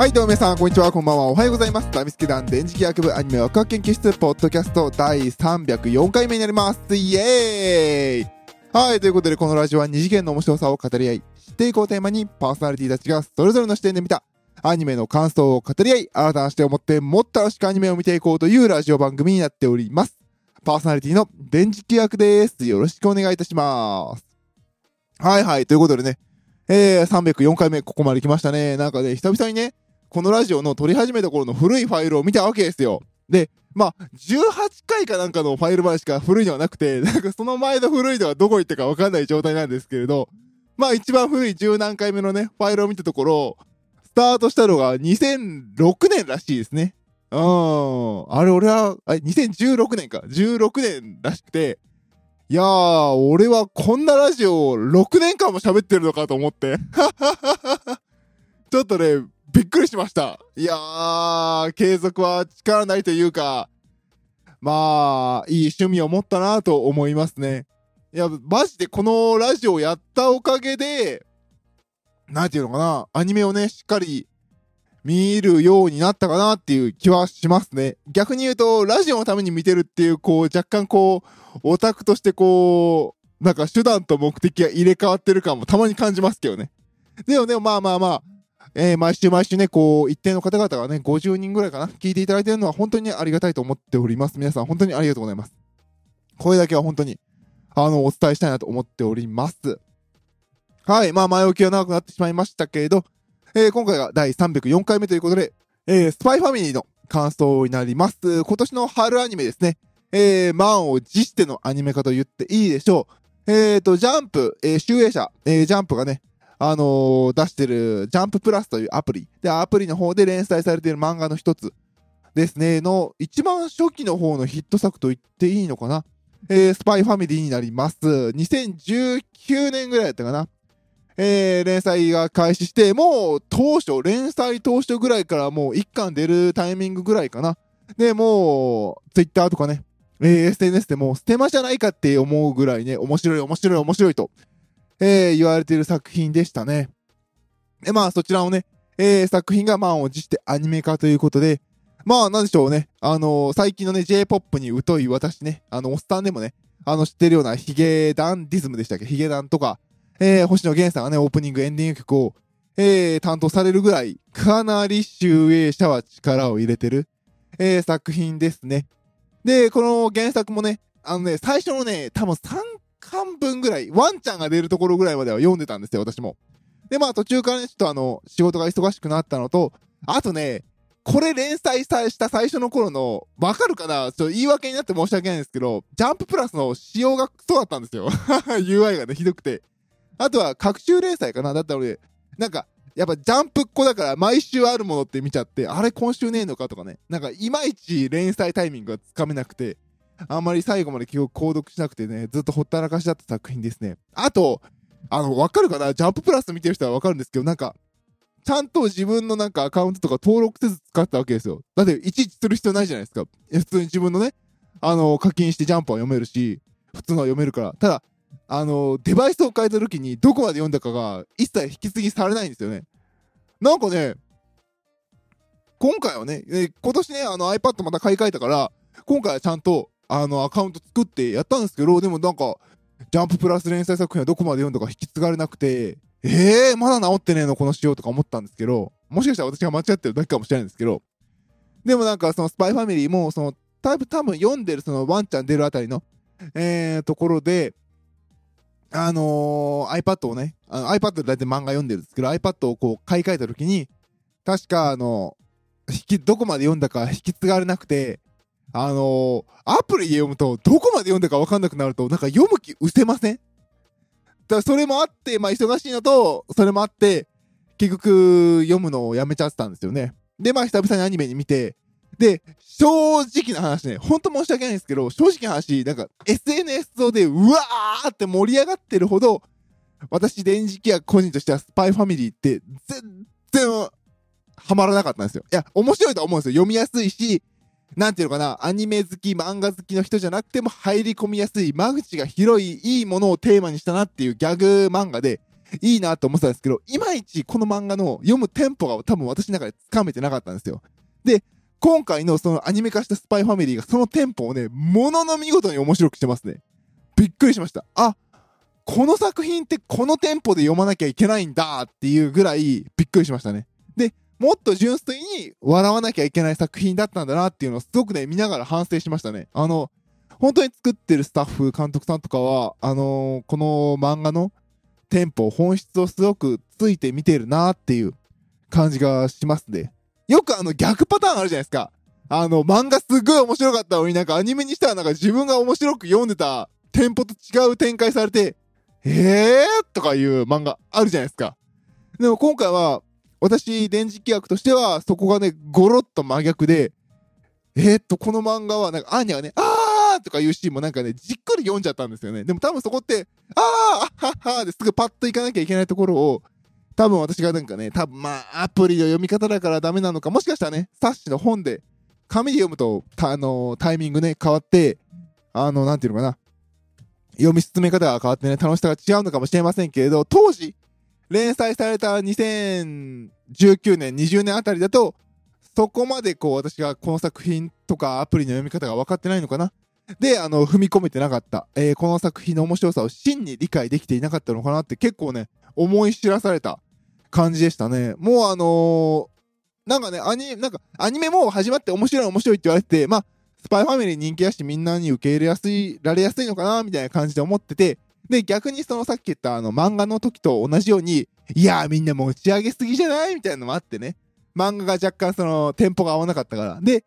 はい、どうも皆さん、こんにちは、こんばんは、おはようございます。大好き団電磁気学部アニメワクワク研究室、ポッドキャスト第304回目になります。イエーイはい、ということで、このラジオは二次元の面白さを語り合い、知っていこうテーマに、パーソナリティたちがそれぞれの視点で見た、アニメの感想を語り合い、新たな視点を持って、もっと楽しくアニメを見ていこうというラジオ番組になっております。パーソナリティの電磁気学です。よろしくお願いいたします。はいはい、ということでね、えー、304回目、ここまで来ましたね。なんかね、久々にね、このラジオの撮り始めた頃の古いファイルを見たわけですよ。で、まあ、18回かなんかのファイル版しか古いのはなくて、なんかその前の古いのはどこ行ったかわかんない状態なんですけれど、まあ一番古い10何回目のね、ファイルを見たところ、スタートしたのが2006年らしいですね。うん。あれ、俺は、あれ、2016年か。16年らしくて、いやー、俺はこんなラジオを6年間も喋ってるのかと思って。ちょっとね、びっくりしました。いやー、継続は力ないというか、まあ、いい趣味を持ったなと思いますね。いや、マジでこのラジオをやったおかげで、なんていうのかな、アニメをね、しっかり見るようになったかなっていう気はしますね。逆に言うと、ラジオのために見てるっていう、こう、若干こう、オタクとしてこう、なんか手段と目的が入れ替わってる感もたまに感じますけどね。でもでもまあまあまあ、えー毎週毎週ね、こう、一定の方々がね、50人ぐらいかな、聞いていただいているのは本当にありがたいと思っております。皆さん本当にありがとうございます。これだけは本当に、あの、お伝えしたいなと思っております。はい、まあ前置きは長くなってしまいましたけれど、えー今回が第304回目ということで、えースパイファミリーの感想になります。今年の春アニメですね。えー、満を持してのアニメ化と言っていいでしょう。えーと、ジャンプ、えー、集英社、えージャンプがね、あのー出してるジャンププラスというアプリ。で、アプリの方で連載されている漫画の一つですね、の一番初期の方のヒット作と言っていいのかな？えースパイファミリーになります。2019年ぐらいだったかな？えー連載が開始して、もう当初、連載当初ぐらいからもう一巻出るタイミングぐらいかな？で、もう、ツイッターとかね、えー SNS でもうステマじゃないかって思うぐらいね、面白い面白い面白いと、えー言われている作品でしたね。で、まあそちらをね、えー作品が満を持してアニメ化ということで、まあなんでしょうね、あのー最近のね、J-POP に疎い私ね、あの、おっさんでもね、あの、知ってるようなヒゲダンディズムでしたっけ？ヒゲダンとか、えー星野源さんがね、オープニング、エンディング曲を、えー担当されるぐらい、かなり集英社は力を入れてる、えー作品ですね。で、この原作もね、あのね、最初のね、多分3巻分ぐらい、ワンちゃんが出るところぐらいまでは読んでたんですよ、私も。で、まあ途中からね、ちょっとあの、仕事が忙しくなったのと、あとね、これ連載した最初の頃の、わかるかな？ちょっと言い訳になって申し訳ないんですけど、ジャンププラスの仕様がクソだったんですよ。UI がね、ひどくて。あとは、各週連載かな？だったら俺、なんか、やっぱジャンプっ子だから毎週あるものって見ちゃって、あれ今週ねえのか？とかね。なんか、いまいち連載タイミングがつかめなくて、あんまり最後まで記憶購読しなくてね、ずっとほったらかしだった作品ですね。あと、あの、わかるかな？ジャンププラス見てる人はわかるんですけど、なんか、ちゃんと自分のなんかアカウントとか登録せず使ったわけですよ。だって、いちいちする必要ないじゃないですか。普通に自分のね、あの、課金してジャンプは読めるし、普通のは読めるから。ただ、あの、デバイスを変えた時にどこまで読んだかが一切引き継ぎされないんですよね。なんかね、今回はね、今年ね、あの iPad また買い替えたから、今回はちゃんと、あの、アカウント作ってやったんですけど、でもなんか、ジャンププラス連載作品はどこまで読んだか引き継がれなくて、えー、まだ治ってねえのこの仕様とか思ったんですけど、もしかしたら私が間違ってるだけかもしれないんですけど、でもなんかそのスパイファミリーも、その、多分多分読んでるそのワンちゃん出るあたりの、えー、ところで、あのー iPad をね、iPad で大体漫画読んでるんですけど、iPad をこう買い替えた時に、確かあの、引き、どこまで読んだか引き継がれなくて、あのーアプリで読むと、どこまで読んだか分かんなくなると、なんか読む気失せません？だからそれもあって、まあ忙しいのと、それもあって、結局読むのをやめちゃってたんですよね。で、まあ久々にアニメに見て、で、正直な話ね、ほんと申し訳ないんですけど、正直な話、なんか SNS 上でうわーって盛り上がってるほど、私、電磁気や個人としてはスパイファミリーって全然ハマらなかったんですよ。いや、面白いと思うんですよ。読みやすいし、なんていうのかな、アニメ好き、漫画好きの人じゃなくても入り込みやすい、間口が広い、いいものをテーマにしたなっていうギャグ漫画で、いいなと思ってたんですけど、いまいちこの漫画の読むテンポが多分私の中でつかめてなかったんですよ。で、今回のそのアニメ化したスパイファミリーがそのテンポをね、ものの見事に面白くしてますね。びっくりしました。あ、この作品ってこのテンポで読まなきゃいけないんだっていうぐらいびっくりしましたね。もっと純粋に笑わなきゃいけない作品だったんだなっていうのをすごくね、見ながら反省しましたね。あの、本当に作ってるスタッフ、監督さんとかは、あのー、この漫画のテンポ、本質をすごくついて見てるなっていう感じがしますね。よくあの逆パターンあるじゃないですか。あの、漫画すっごい面白かったのになんかアニメにしたらなんか自分が面白く読んでたテンポと違う展開されて、えー？とかいう漫画あるじゃないですか。でも今回は、私、電磁気役としては、そこがね、ゴロッと真逆で、えー、っと、この漫画は、なんか、アーニャがね、あーとかいうシーンもなんかね、じっくり読んじゃったんですよね。でも多分そこって、あーあははですぐパッと行かなきゃいけないところを、多分私がなんかね、多分まあ、アプリの読み方だからダメなのか、もしかしたらね、冊子の本で、紙で読むと、あのー、タイミングね、変わって、あの、なんていうのかな、読み進め方が変わってね、楽しさが違うのかもしれませんけれど、当時、連載された2019年、20年あたりだと、そこまでこう、私がこの作品とかアプリの読み方が分かってないのかなで、あの、踏み込めてなかった。えー、この作品の面白さを真に理解できていなかったのかなって結構ね、思い知らされた感じでしたね。もうあのー、なんかね、アニ、なんか、アニメも始まって面白い面白いって言われてて、まあ、スパイファミリー人気だしみんなに受け入れやすい、られやすいのかなみたいな感じで思ってて、で、逆にそのさっき言ったあの漫画の時と同じように、いやーみんな持ち上げすぎじゃないみたいなのもあってね。漫画が若干そのテンポが合わなかったから。で、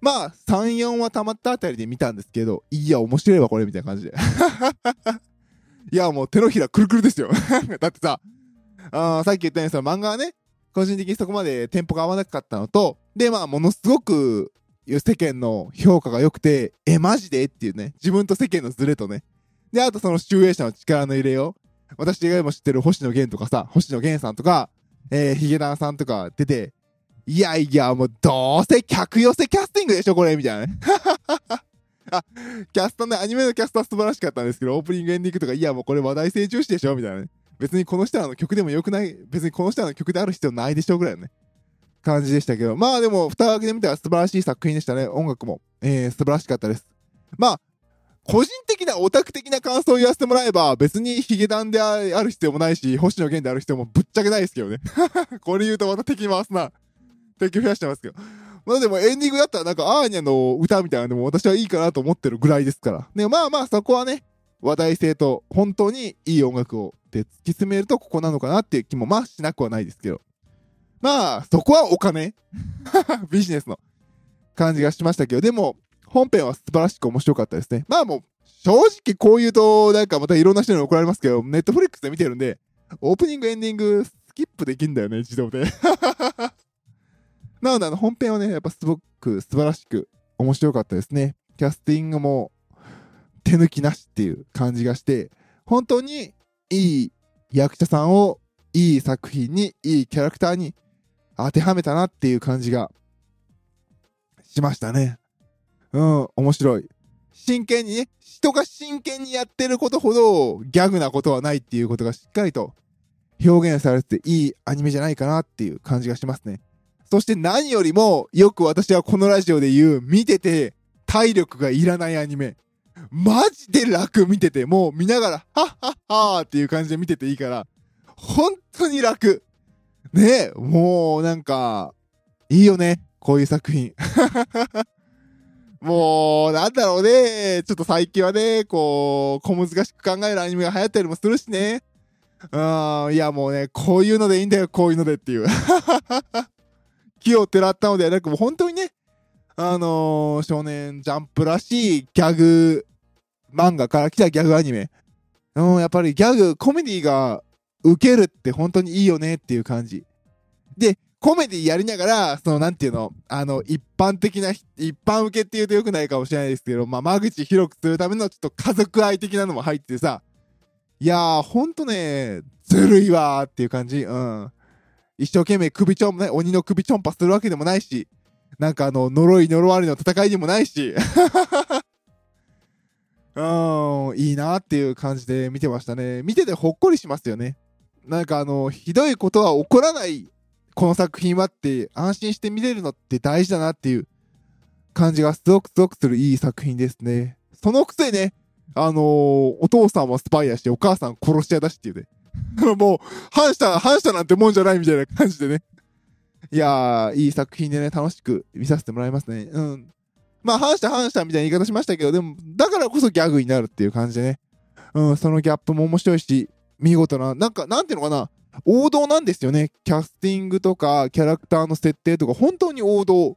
まあ、3、4話溜まったあたりで見たんですけど、いや、面白いわ、これ、みたいな感じで。いや、もう手のひらくるくるですよ。だってさ、あさっき言ったようにその漫画はね、個人的にそこまでテンポが合わなかったのと、で、まあ、ものすごく世間の評価が良くて、え、マジでっていうね、自分と世間のズレとね。で、あとその集英社の力の入れよう。私以外も知ってる星野源とかさ、星野源さんとか、えー、ヒゲダンさんとか出て、いやいや、もうどうせ客寄せキャスティングでしょ、これ、みたいなね。あ、キャストね、アニメのキャストは素晴らしかったんですけど、オープニングエンディングとか、いや、もうこれ話題性重視でしょ、みたいなね。別にこの人らの曲でもよくない、別にこの人らの曲である必要ないでしょ、ぐらいのね。感じでしたけど、まあでも、蓋を開けてみたら素晴らしい作品でしたね。音楽も、えー、素晴らしかったです。まあ、個人的なオタク的な感想を言わせてもらえば、別にヒゲダンである必要もないし、星野源である必要もぶっちゃけないですけどね。これ言うとまた敵回すな。敵増やしてますけど。まあでもエンディングだったらなんかアーニャの歌みたいなのも私はいいかなと思ってるぐらいですから。で、まあまあそこはね、話題性と本当にいい音楽をで突き詰めるとここなのかなっていう気もまあしなくはないですけど。まあ、そこはお金 ビジネスの感じがしましたけど、でも、本編は素晴らしく面白かったですね。まあもう、正直こう言うと、なんかまたいろんな人に怒られますけど、ネットフリックスで見てるんで、オープニング、エンディング、スキップできんだよね、自動で。なので、あの、本編はね、やっぱすごく素晴らしく面白かったですね。キャスティングも手抜きなしっていう感じがして、本当にいい役者さんをいい作品に、いいキャラクターに当てはめたなっていう感じがしましたね。うん、面白い。真剣にね、人が真剣にやってることほどギャグなことはないっていうことがしっかりと表現されてていいアニメじゃないかなっていう感じがしますね。そして何よりもよく私はこのラジオで言う見てて体力がいらないアニメ。マジで楽見てて、もう見ながら、はっはっはーっていう感じで見てていいから、本当に楽。ねもうなんか、いいよね。こういう作品。なんだろうね。ちょっと最近はね、こう、小難しく考えるアニメが流行ったりもするしね。うん、いやもうね、こういうのでいいんだよ、こういうのでっていう。木をてらったのではなく、もう本当にね、あのー、少年ジャンプらしいギャグ漫画から来たギャグアニメ。うん、やっぱりギャグ、コメディが受けるって本当にいいよねっていう感じ。で、コメディやりながら、その、なんていうの、あの、一般的な、一般受けって言うと良くないかもしれないですけど、まあ、間口広くするためのちょっと家族愛的なのも入ってさ、いやー、ほんとね、ずるいわーっていう感じ。うん。一生懸命首ちょん、ね、鬼の首ちょんぱするわけでもないし、なんかあの、呪い呪われの戦いにもないし、うん、いいなっていう感じで見てましたね。見ててほっこりしますよね。なんかあの、ひどいことは起こらない、この作品はって安心して見れるのって大事だなっていう感じがすごくすごくするいい作品ですね。そのくせね、あのー、お父さんはスパイやし、お母さん殺し屋だしっていうね。もう、反射、反射なんてもんじゃないみたいな感じでね。いやー、いい作品でね、楽しく見させてもらいますね。うん。まあ、反射反射みたいな言い方しましたけど、でも、だからこそギャグになるっていう感じでね。うん、そのギャップも面白いし、見事な、なんか、なんていうのかな、王道なんですよね。キャスティングとか、キャラクターの設定とか、本当に王道。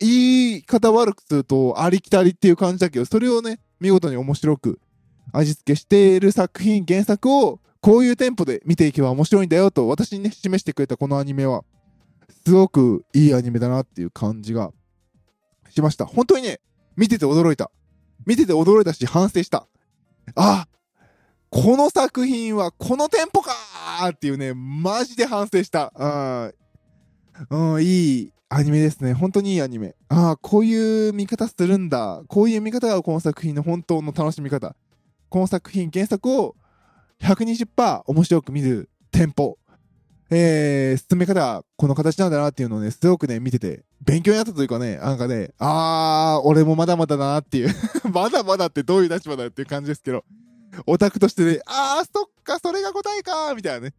言い方悪くすると、ありきたりっていう感じだけど、それをね、見事に面白く味付けしている作品、原作を、こういうテンポで見ていけば面白いんだよと、私にね、示してくれたこのアニメは、すごくいいアニメだなっていう感じがしました。本当にね、見てて驚いた。見てて驚いたし、反省した。あこの作品はこのテンポかーっていうね、マジで反省した。うん、うん、いいアニメですね。本当にいいアニメ。ああ、こういう見方するんだ。こういう見方がこの作品の本当の楽しみ方。この作品、原作を120%面白く見るテンポ。えー、進め方はこの形なんだなっていうのをね、すごくね、見てて、勉強になったというかね、なんかね、あー、俺もまだまだだなっていう まだまだってどういう立場だよっていう感じですけど、オタクとしてね、あー、そっか、それが答えかみたいなね。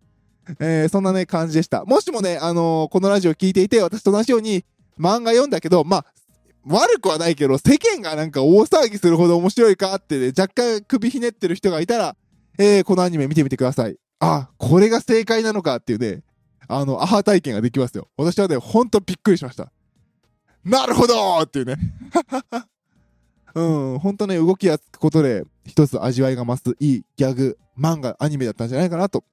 えー、そんなね、感じでした。もしもね、あのー、このラジオ聞いていて、私と同じように漫画読んだけど、まあ、悪くはないけど、世間がなんか大騒ぎするほど面白いかってね、若干首ひねってる人がいたら、えー、このアニメ見てみてください。あ、これが正解なのかっていうね、あの、アハ体験ができますよ。私はね、ほんとびっくりしました。なるほどっていうね。うん、ほんとね、動きがつくことで、一つ味わいが増すいいギャグ、漫画、アニメだったんじゃないかなと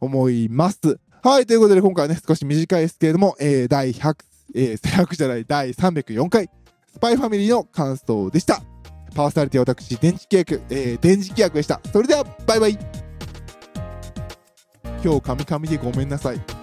思います。はい、ということで今回はね、少し短いですけれども、えー、第100、えー、100じゃない、第304回、スパイファミリーの感想でした。パーソナリティは私、電磁気役、えー、電磁気役でした。それでは、バイバイ今日、カミカミでごめんなさい。